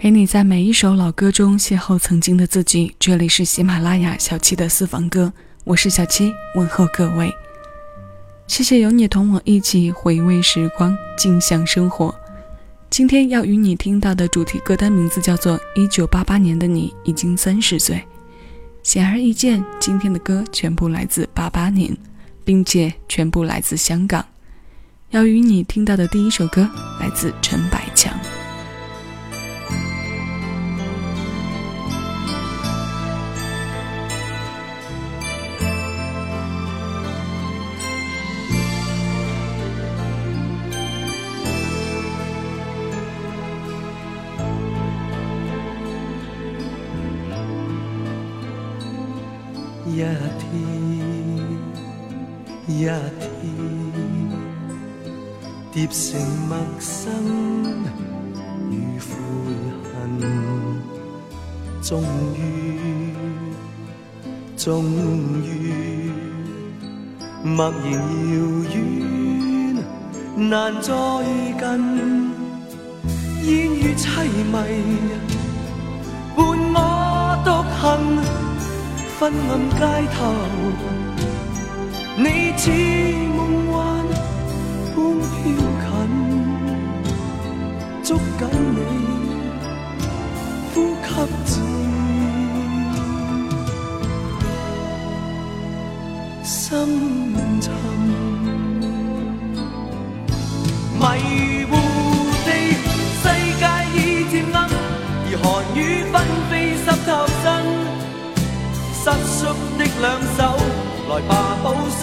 陪你在每一首老歌中邂逅曾经的自己。这里是喜马拉雅小七的私房歌，我是小七，问候各位。谢谢有你同我一起回味时光，静享生活。今天要与你听到的主题歌单名字叫做《一九八八年的你已经三十岁》。显而易见，今天的歌全部来自八八年，并且全部来自香港。要与你听到的第一首歌来自陈百成陌生与悔恨，终于，终于，默然遥远，难再近，烟雨凄迷，伴我独行。昏暗街头，你似梦幻般飘近，捉紧你呼吸渐深沉，迷糊地世界已渐暗，而寒雨纷飞湿透身。失缩的两手，来吧，补伤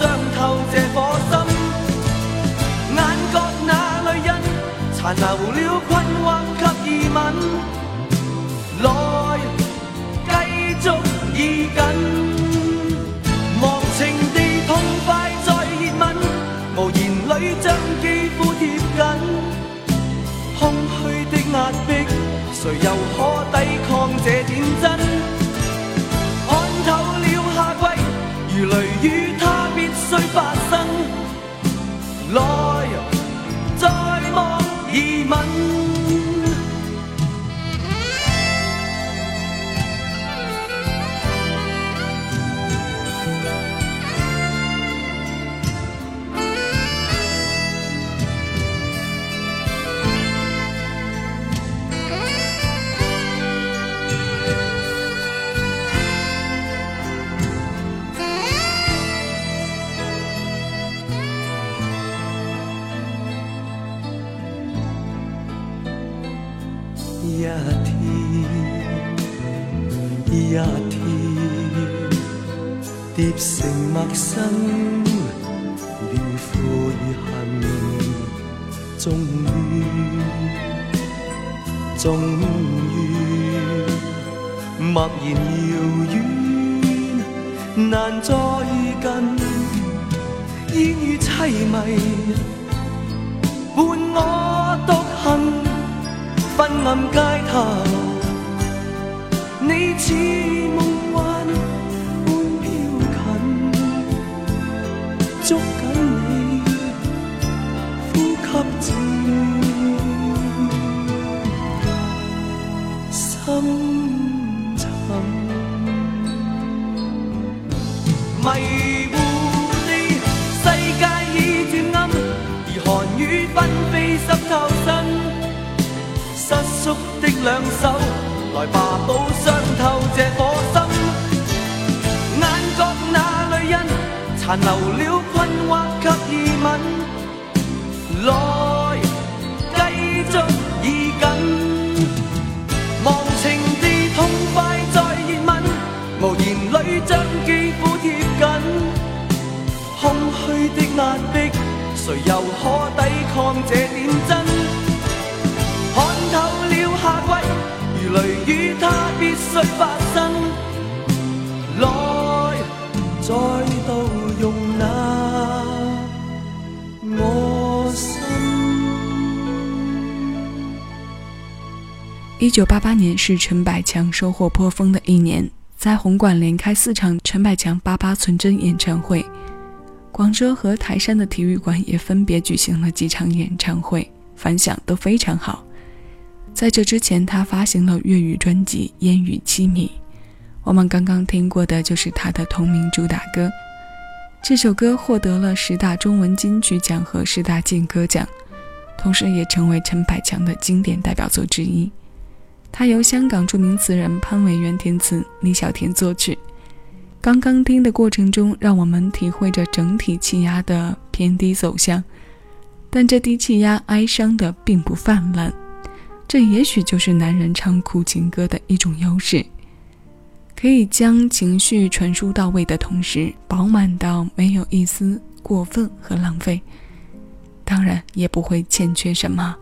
留了困惑及疑问。来，继续依紧，忘情地痛快再热吻，无言里将肌肤贴紧。空虚的压迫，谁又可抵抗这点真？看透了夏季如雷雨，它必须发生。来，一天一天叠成陌生与悔恨，终于，终于，默然遥远，难再近，烟雨凄迷，伴我独行，昏暗街头，你似梦幻般飘近。捉紧你，呼吸渐深捉的两手，来吧，补伤透这颗心。眼角那泪印，残留了。困惑及疑问，来继续必须发生，来再度用那。一九八八年是陈百强收获颇丰的一年，在红馆连开四场陈百强八八纯真演唱会，广州和台山的体育馆也分别举行了几场演唱会，反响都非常好。在这之前，他发行了粤语专辑《烟雨凄迷》，我们刚刚听过的就是他的同名主打歌。这首歌获得了十大中文金曲奖和十大劲歌奖，同时也成为陈百强的经典代表作之一。它由香港著名词人潘伟元填词，李小田作曲。刚刚听的过程中，让我们体会着整体气压的偏低走向，但这低气压哀伤的并不泛滥，这也许就是男人唱苦情歌的一种优势。可以将情绪传输到位的同时，饱满到没有一丝过分和浪费，当然也不会欠缺什么。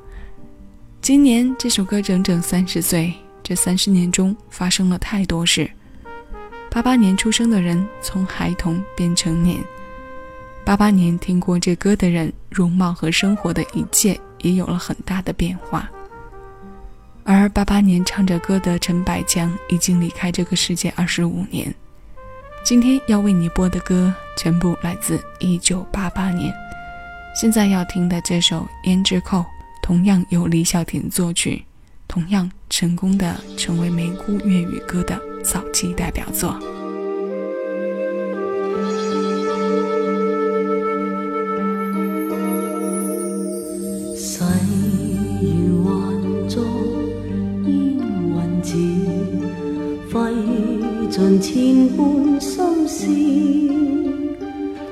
今年这首歌整整三十岁，这三十年中发生了太多事。八八年出生的人从孩童变成年，八八年听过这歌的人，容貌和生活的一切也有了很大的变化。而八八年唱着歌的陈百强已经离开这个世界二十五年。今天要为你播的歌全部来自一九八八年。现在要听的这首《胭脂扣》，同样由李小婷作曲，同样成功的成为梅姑粤语歌的早期代表作。尽千般心事，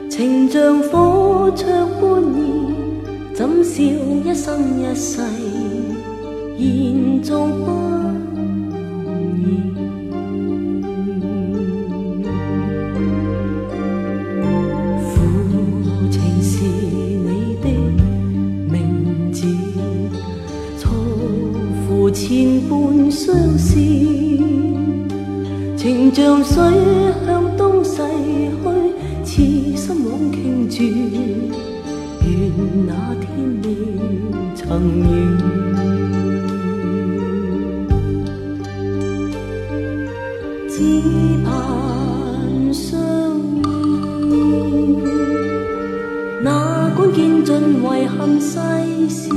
情像火灼般热，怎笑一生一世，延续不像水向东逝去，痴心枉倾注。愿那天未曾遇，只盼相依。哪管见尽遗憾世事。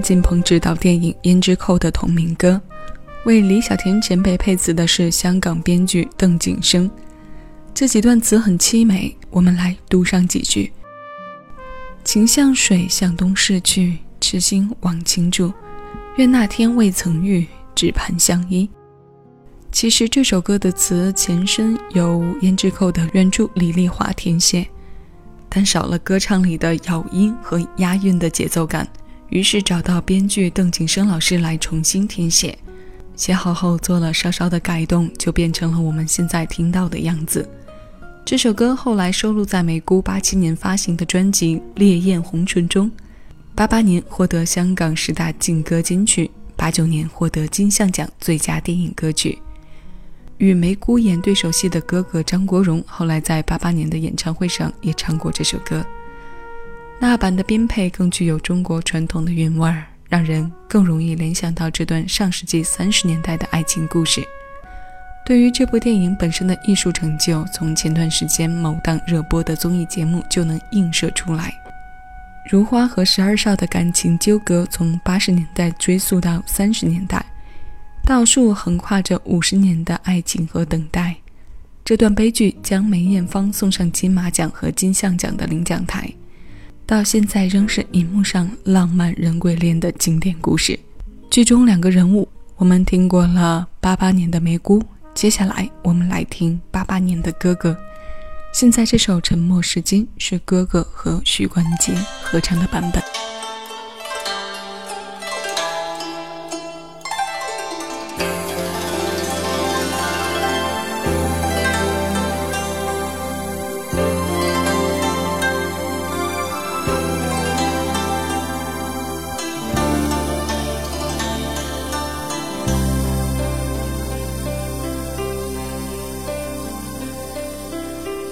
金鹏执导电影《胭脂扣》的同名歌，为李小田前辈配词的是香港编剧邓景生。这几段词很凄美，我们来读上几句：情像水向东逝去，痴心枉倾注。愿那天未曾遇，只盼相依。其实这首歌的词前身由《胭脂扣》的原著李丽华填写。但少了歌唱里的咬音和押韵的节奏感，于是找到编剧邓景生老师来重新填写。写好后做了稍稍的改动，就变成了我们现在听到的样子。这首歌后来收录在梅姑八七年发行的专辑《烈焰红唇》中，八八年获得香港十大劲歌金曲，八九年获得金像奖最佳电影歌曲。与梅姑演对手戏的哥哥张国荣，后来在八八年的演唱会上也唱过这首歌。那版的编配更具有中国传统的韵味儿，让人更容易联想到这段上世纪三十年代的爱情故事。对于这部电影本身的艺术成就，从前段时间某档热播的综艺节目就能映射出来。如花和十二少的感情纠葛，从八十年代追溯到三十年代。倒数横跨着五十年的爱情和等待，这段悲剧将梅艳芳送上金马奖和金像奖的领奖台，到现在仍是荧幕上浪漫人鬼恋的经典故事。剧中两个人物，我们听过了八八年的梅姑，接下来我们来听八八年的哥哥。现在这首《沉默是金》是哥哥和许冠杰合唱的版本。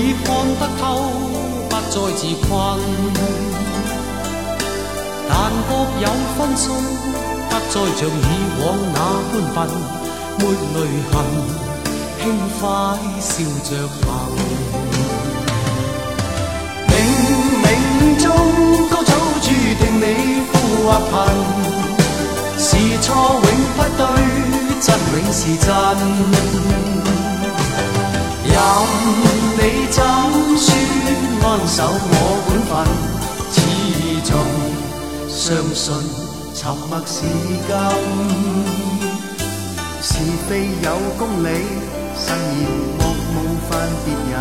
已看得透，不再自困。但各有分数，不再像以往那般笨，没泪痕，轻快笑着行。冥冥中都早注定你富或贫，是错永不对，真永是真。任你怎说，安守我本分，始终。相信沉默是金，是非有公理，慎言莫冒犯别人。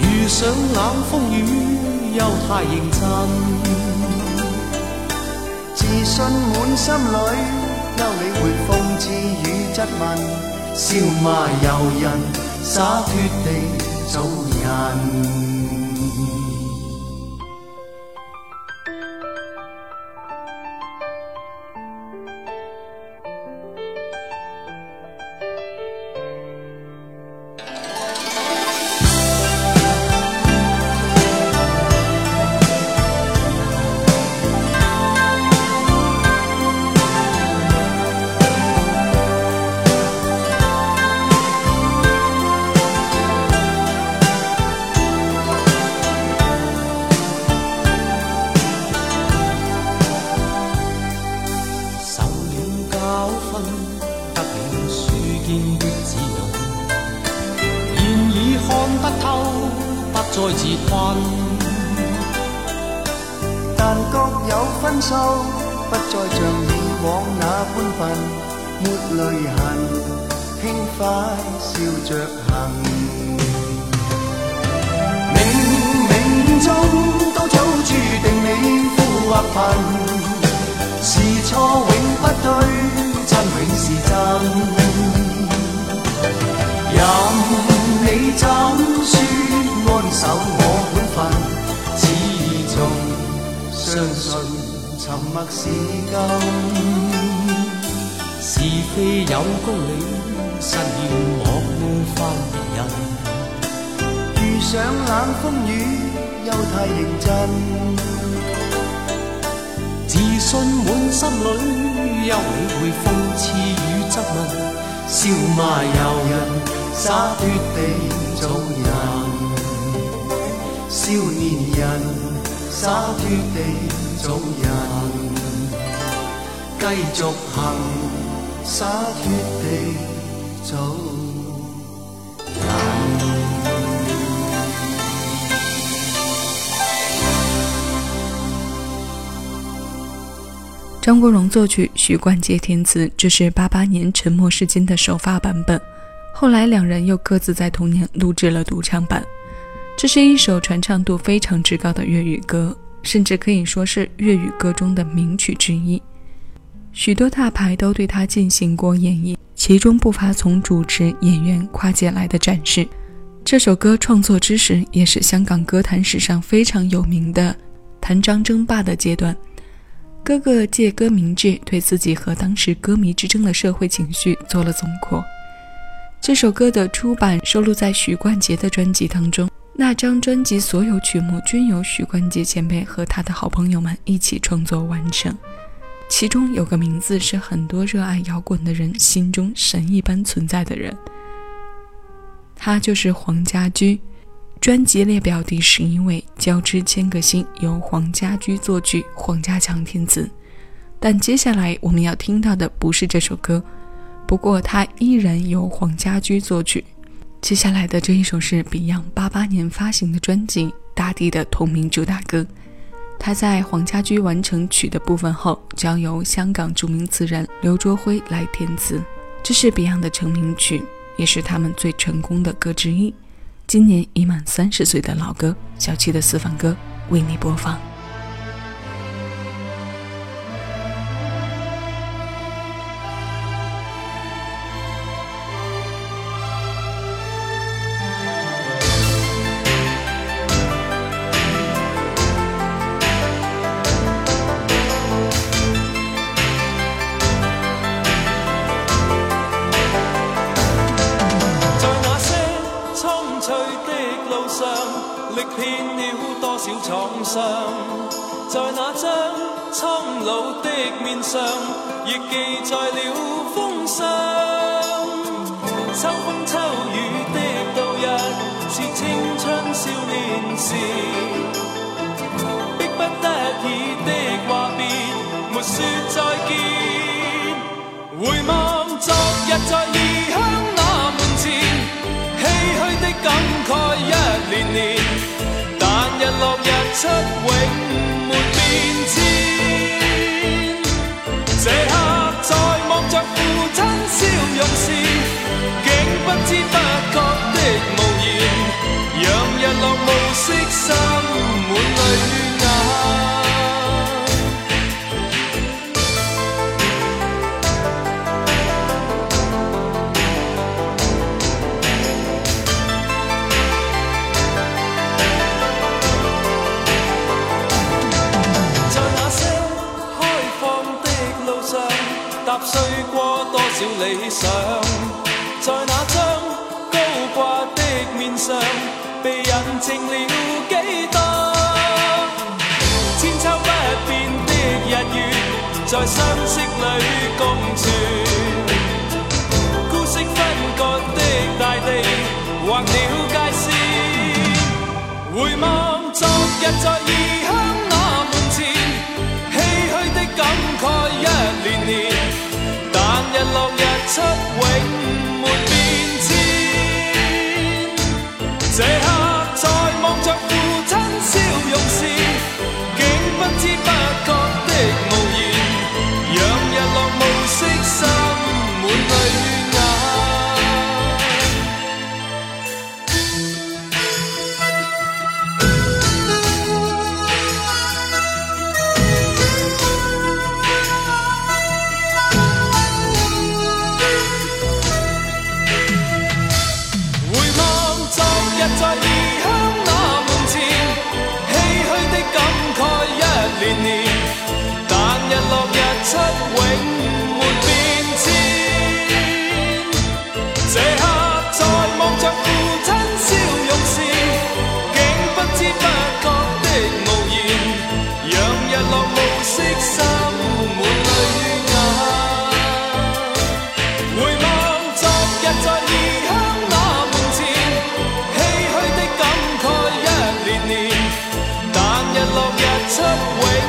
遇上冷风雨又太认真，自信满心里，休理会讽刺与质问，笑骂由人，洒脱地做人。守我本分，始终相信。沉默是金，是非有公理，慎言莫冒犯别人。遇上冷风雨，又太认真，自信满心里，休理会讽刺与质问，笑骂由人，洒脱地做人，少年人，洒脱地。做人，继续行，洒脱地做人。张国荣作曲，许冠杰填词，这是八八年《沉默是金》的首发版本。后来两人又各自在同年录制了独唱版。这是一首传唱度非常之高的粤语歌。甚至可以说是粤语歌中的名曲之一，许多大牌都对他进行过演绎，其中不乏从主持、演员跨界来的展示。这首歌创作之时，也是香港歌坛史上非常有名的谭张争霸的阶段。哥哥借歌名志，对自己和当时歌迷之争的社会情绪做了总括。这首歌的出版收录在许冠杰的专辑当中。那张专辑所有曲目均由许冠杰前辈和他的好朋友们一起创作完成，其中有个名字是很多热爱摇滚的人心中神一般存在的人，他就是黄家驹。专辑列表第十一位，《交织千个心》由黄家驹作曲，黄家强填词。但接下来我们要听到的不是这首歌，不过它依然由黄家驹作曲。接下来的这一首是 Beyond 八八年发行的专辑《大地》的同名主打歌。他在黄家驹完成曲的部分后，交由香港著名词人刘卓辉来填词。这是 Beyond 的成名曲，也是他们最成功的歌之一。今年已满三十岁的老歌，小七的私房歌为你播放。上，亦记载了风霜。秋风秋雨的度日，是青春少年时。迫不得已的话别，没说再见。回望昨日在异乡那门前，唏嘘的感慨一年年。但日落日出永。这笑容时，竟不知不觉的无言，让日落暮色散在相识里共存孤息分割的大地划了界线回望昨日在异乡那门前唏嘘的感慨一年年但日落日出永没变迁这刻 subway